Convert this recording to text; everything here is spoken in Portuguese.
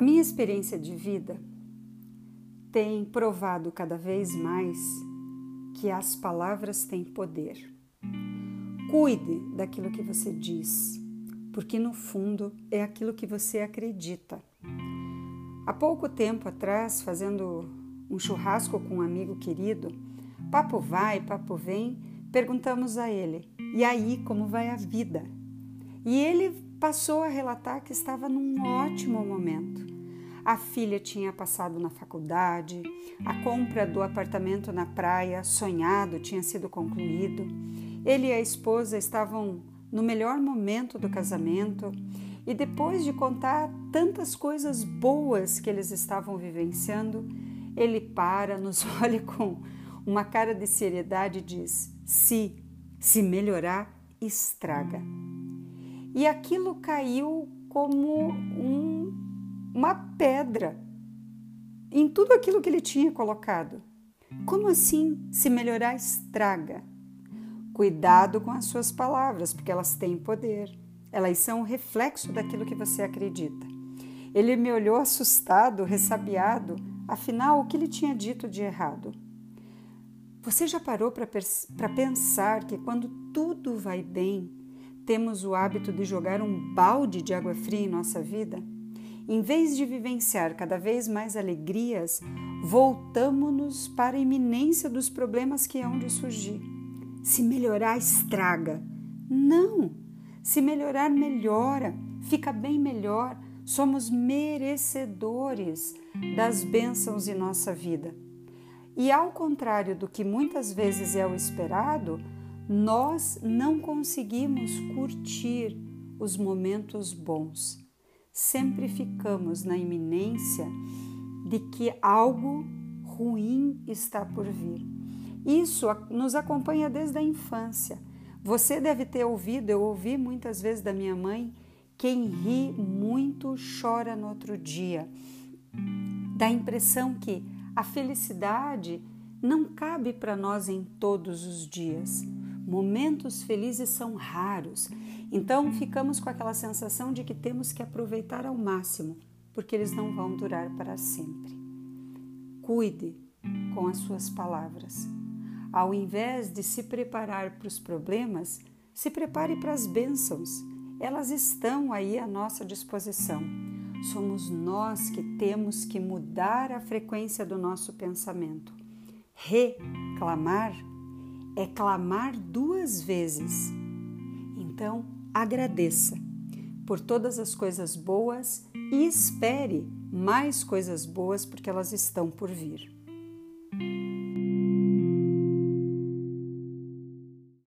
A minha experiência de vida tem provado cada vez mais que as palavras têm poder. Cuide daquilo que você diz, porque no fundo é aquilo que você acredita. Há pouco tempo atrás, fazendo um churrasco com um amigo querido, papo vai, papo vem, perguntamos a ele: "E aí, como vai a vida?" E ele passou a relatar que estava num ótimo momento. A filha tinha passado na faculdade, a compra do apartamento na praia, sonhado, tinha sido concluído. Ele e a esposa estavam no melhor momento do casamento e depois de contar tantas coisas boas que eles estavam vivenciando, ele para, nos olha com uma cara de seriedade e diz: Se, se melhorar, estraga. E aquilo caiu como um, uma pedra em tudo aquilo que ele tinha colocado. Como assim se melhorar estraga? Cuidado com as suas palavras, porque elas têm poder. Elas são o reflexo daquilo que você acredita. Ele me olhou assustado, ressabiado, afinal, o que ele tinha dito de errado? Você já parou para pensar que quando tudo vai bem, temos o hábito de jogar um balde de água fria em nossa vida? Em vez de vivenciar cada vez mais alegrias, voltamos-nos para a iminência dos problemas que hão de surgir. Se melhorar, estraga. Não! Se melhorar, melhora, fica bem melhor. Somos merecedores das bênçãos em nossa vida. E ao contrário do que muitas vezes é o esperado, nós não conseguimos curtir os momentos bons. Sempre ficamos na iminência de que algo ruim está por vir. Isso nos acompanha desde a infância. Você deve ter ouvido, eu ouvi muitas vezes da minha mãe, quem ri muito chora no outro dia. Dá a impressão que a felicidade não cabe para nós em todos os dias. Momentos felizes são raros, então ficamos com aquela sensação de que temos que aproveitar ao máximo, porque eles não vão durar para sempre. Cuide com as suas palavras. Ao invés de se preparar para os problemas, se prepare para as bênçãos. Elas estão aí à nossa disposição. Somos nós que temos que mudar a frequência do nosso pensamento. Reclamar é clamar duas vezes. Então, agradeça por todas as coisas boas e espere mais coisas boas porque elas estão por vir.